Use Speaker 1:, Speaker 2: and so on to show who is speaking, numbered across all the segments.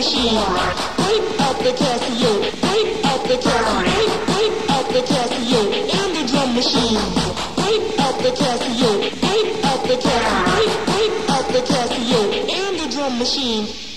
Speaker 1: machine. Break out the Casio. Break out the Casio. Break, break out the Casio. And the drum machine. Break out the Casio. Break out the Casio. Break, break out the Casio. And the drum machine.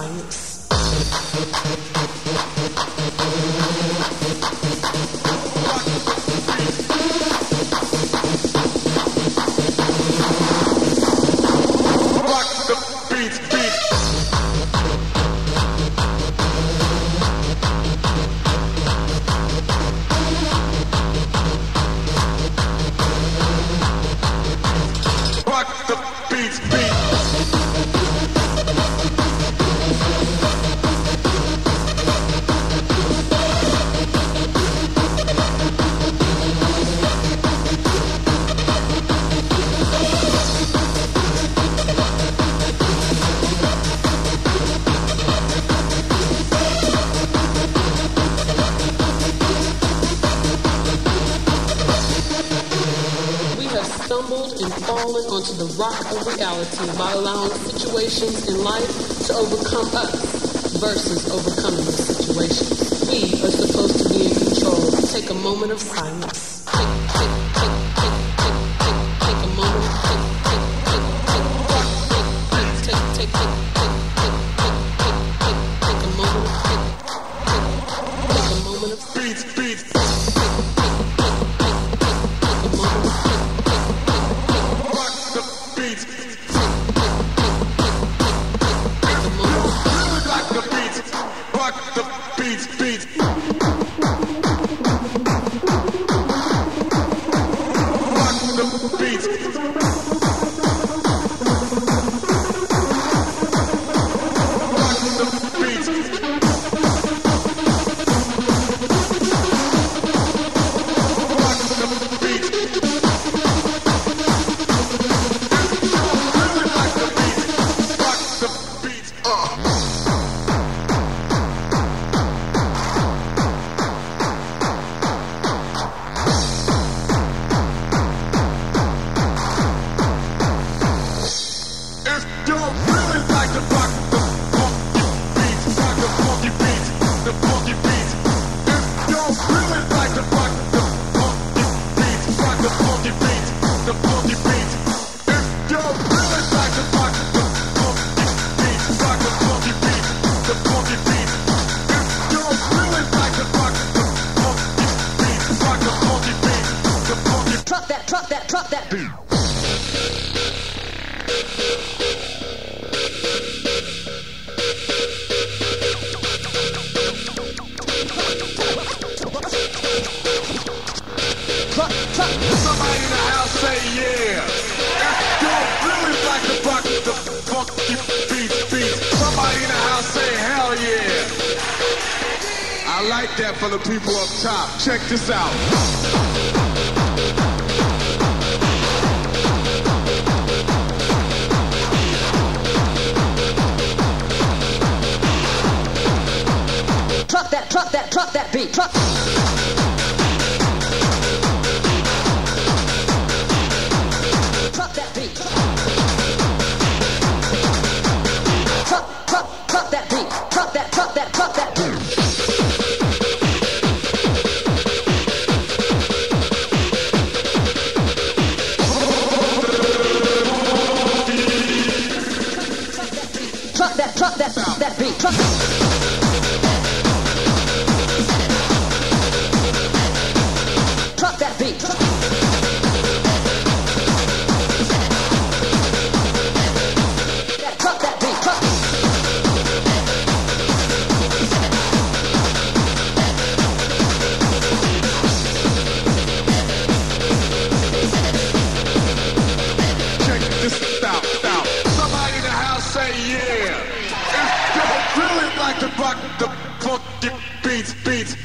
Speaker 2: Onto of reality by allowing situations in life to overcome us versus overcoming the situations. We are supposed to be in control. Take a moment of silence.
Speaker 3: I like that for the people up top. Check this out.
Speaker 4: Drop that, Drop that, Drop that beat, truck. Drop that beat.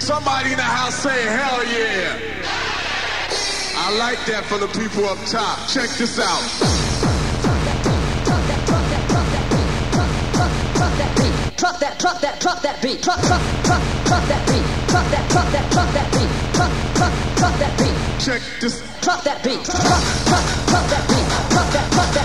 Speaker 3: Somebody in the house say, hell yeah. I like that for the people up top. Check this out.
Speaker 4: Truck that, truck that, truck that beat. Truck, truck, truck, truck that beat. Truck that, truck that, truck that beat. Truck, truck, truck that beat.
Speaker 3: Check this.
Speaker 4: Truck that beat. Truck, truck, truck that beat. Truck that, truck that.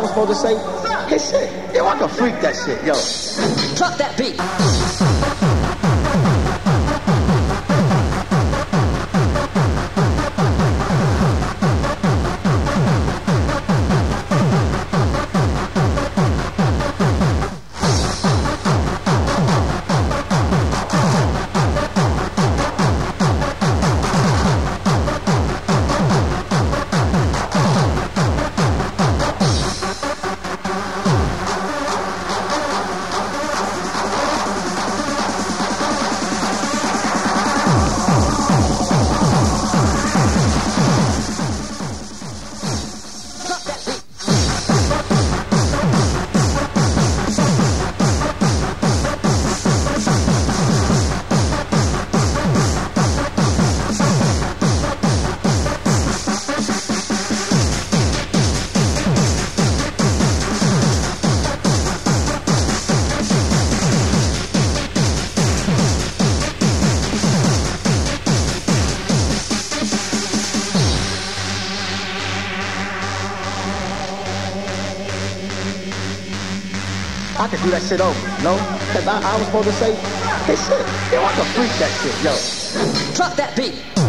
Speaker 5: I was supposed to say? Hey, shit, yo, I can freak that shit, yo.
Speaker 4: Drop that beat.
Speaker 5: do that shit over, no? Cause I, I was supposed to say, hey shit, yo, I can freak that shit, yo.
Speaker 4: Drop that beat.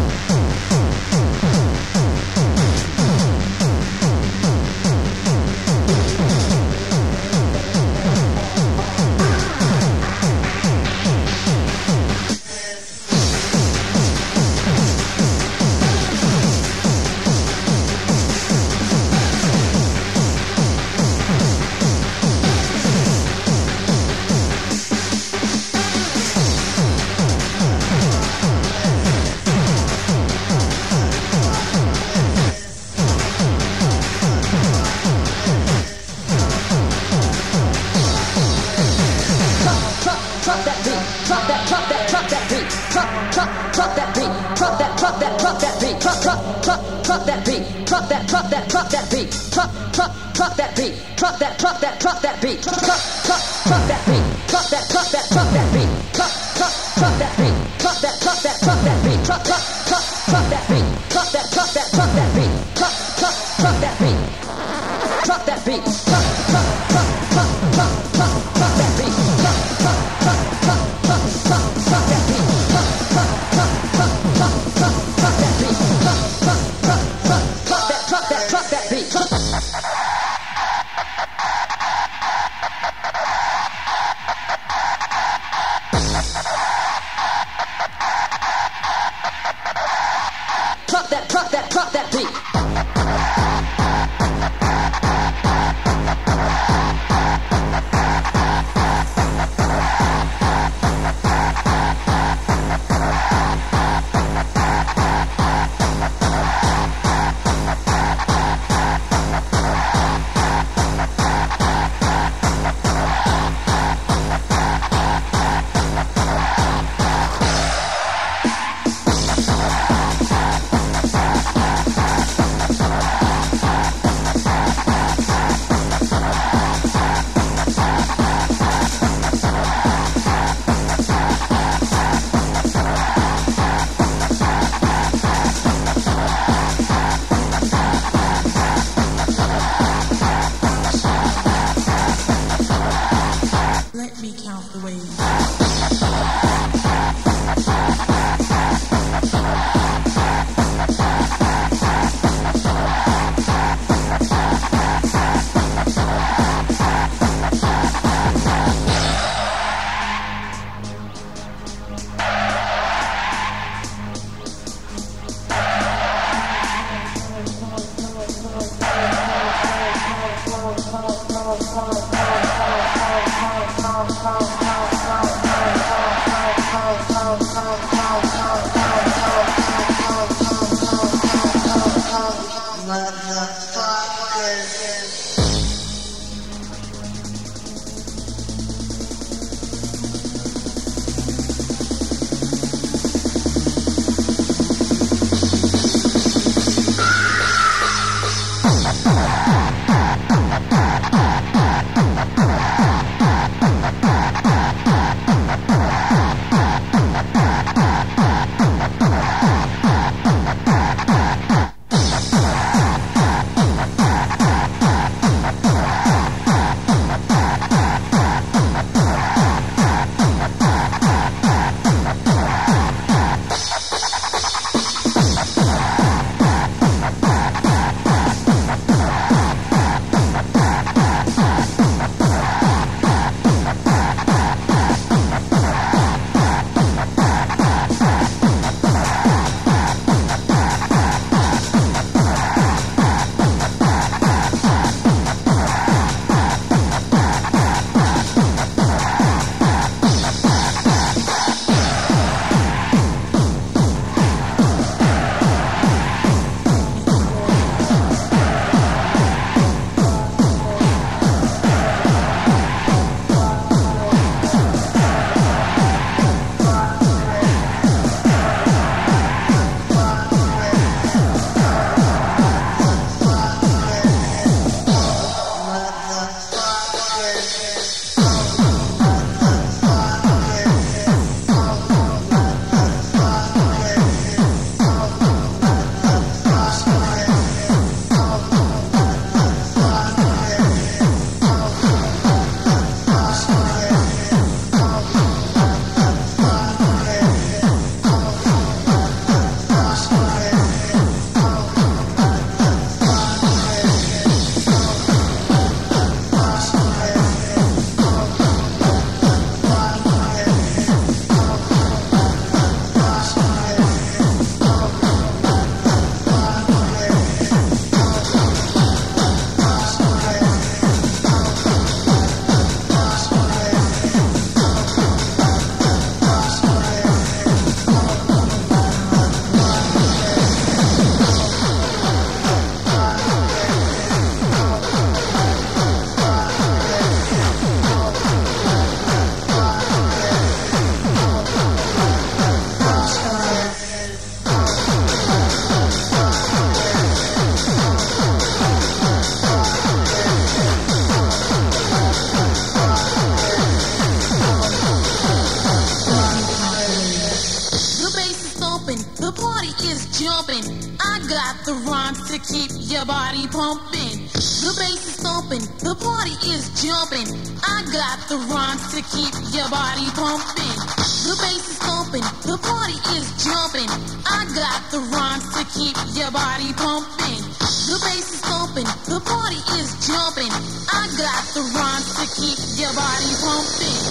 Speaker 6: body pumping. The bass is thumping, the party is jumping. I got the rhymes to keep your body pumping.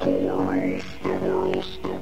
Speaker 6: explorers, the
Speaker 3: world.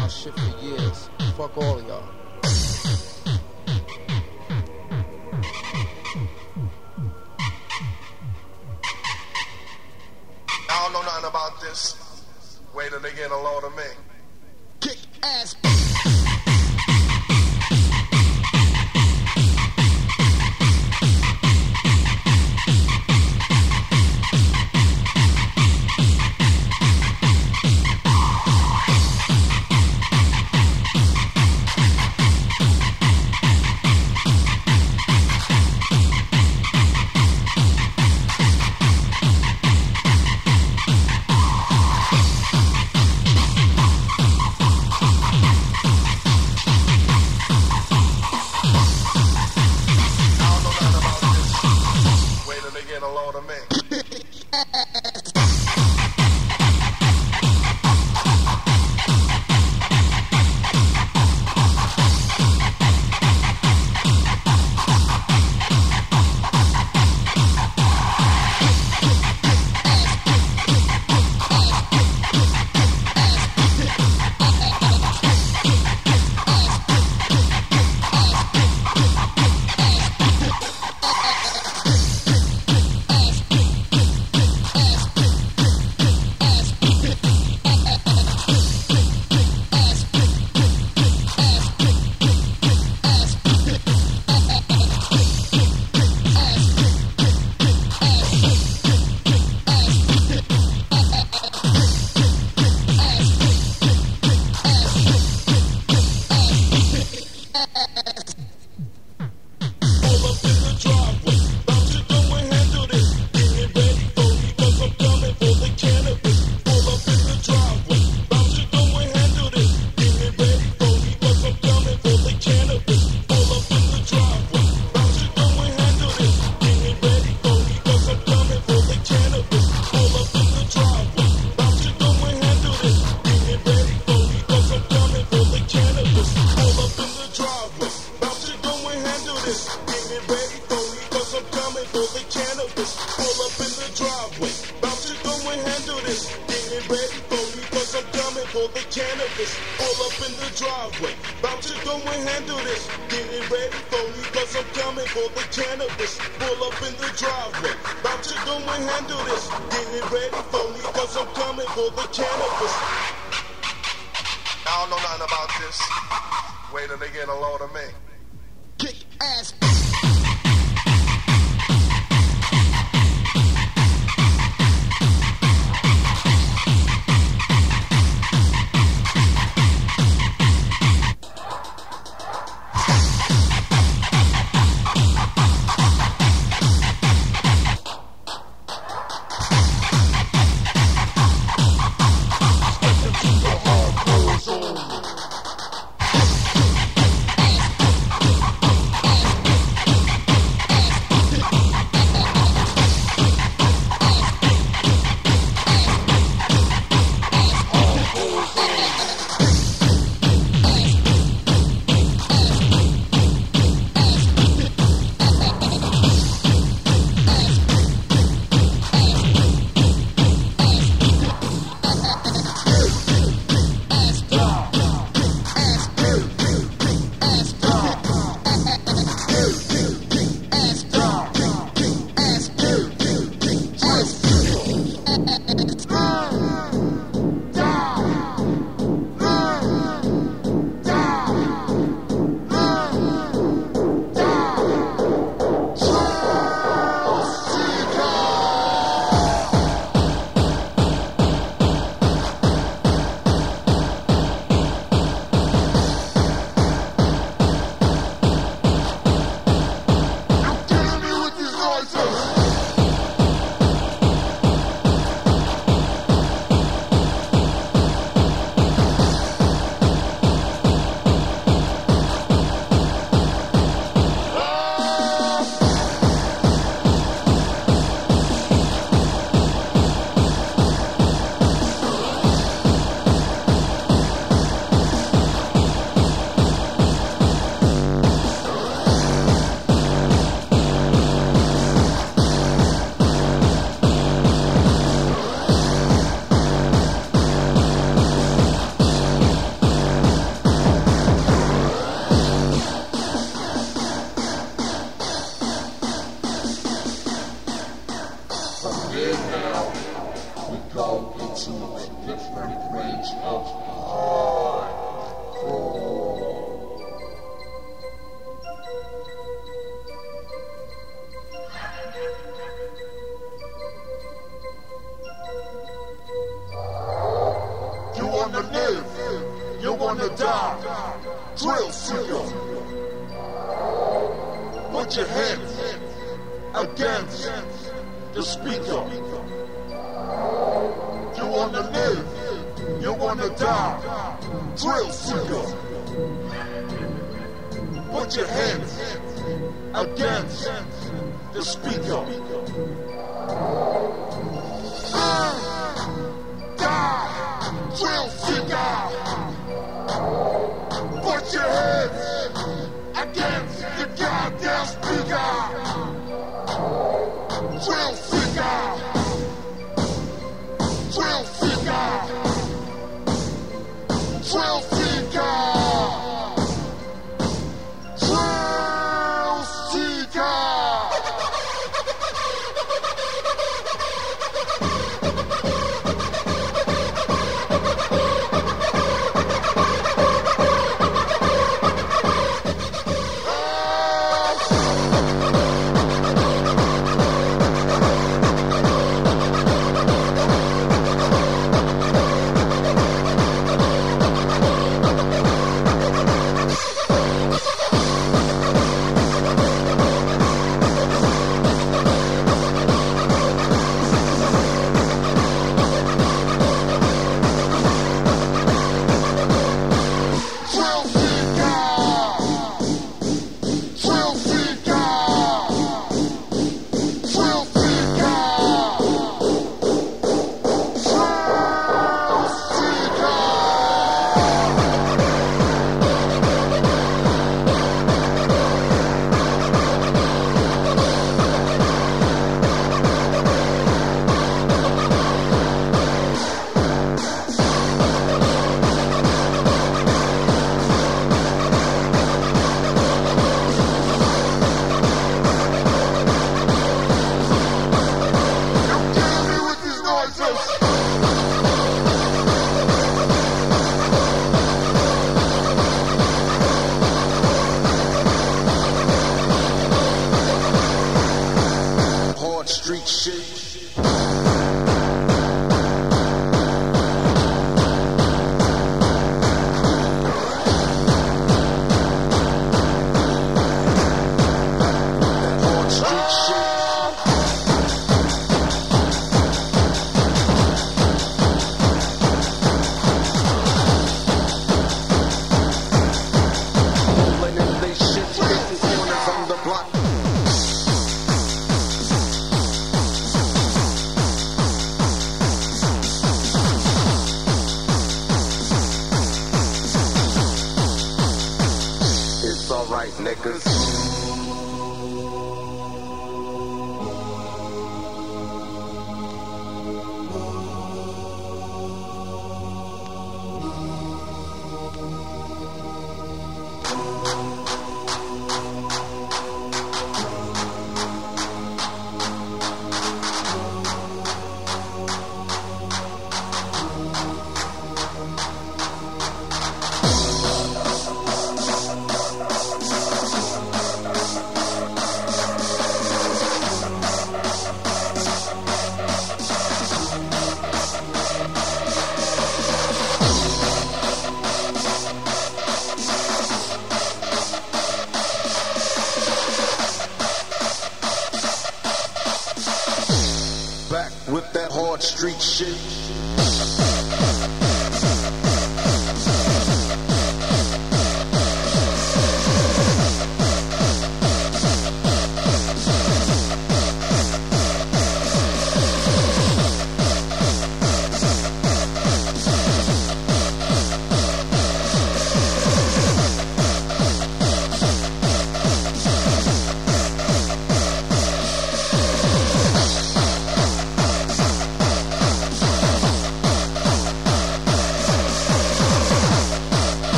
Speaker 7: I shit for years. Fuck all of y'all.
Speaker 3: I don't know nothing about this. Wait till they get a load of me.
Speaker 7: Kick ass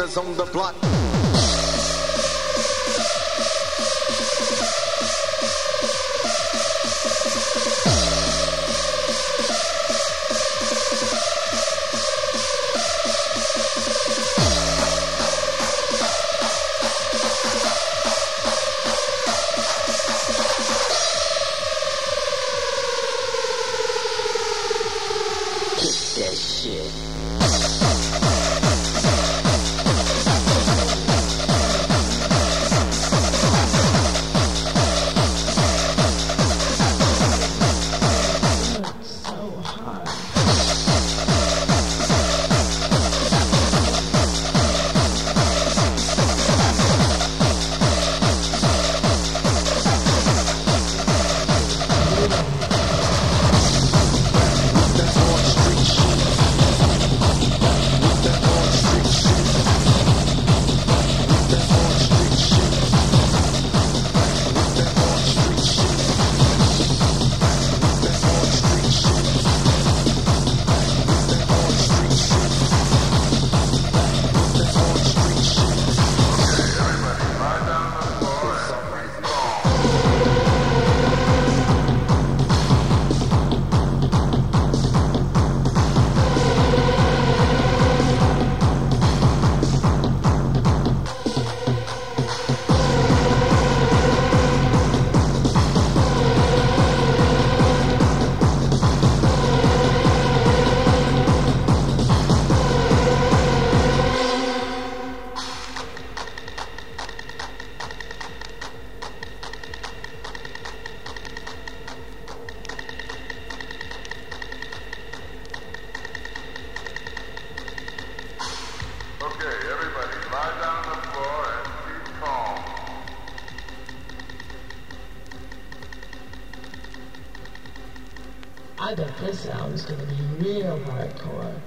Speaker 8: on the block.
Speaker 9: I bet this album's gonna be real hardcore.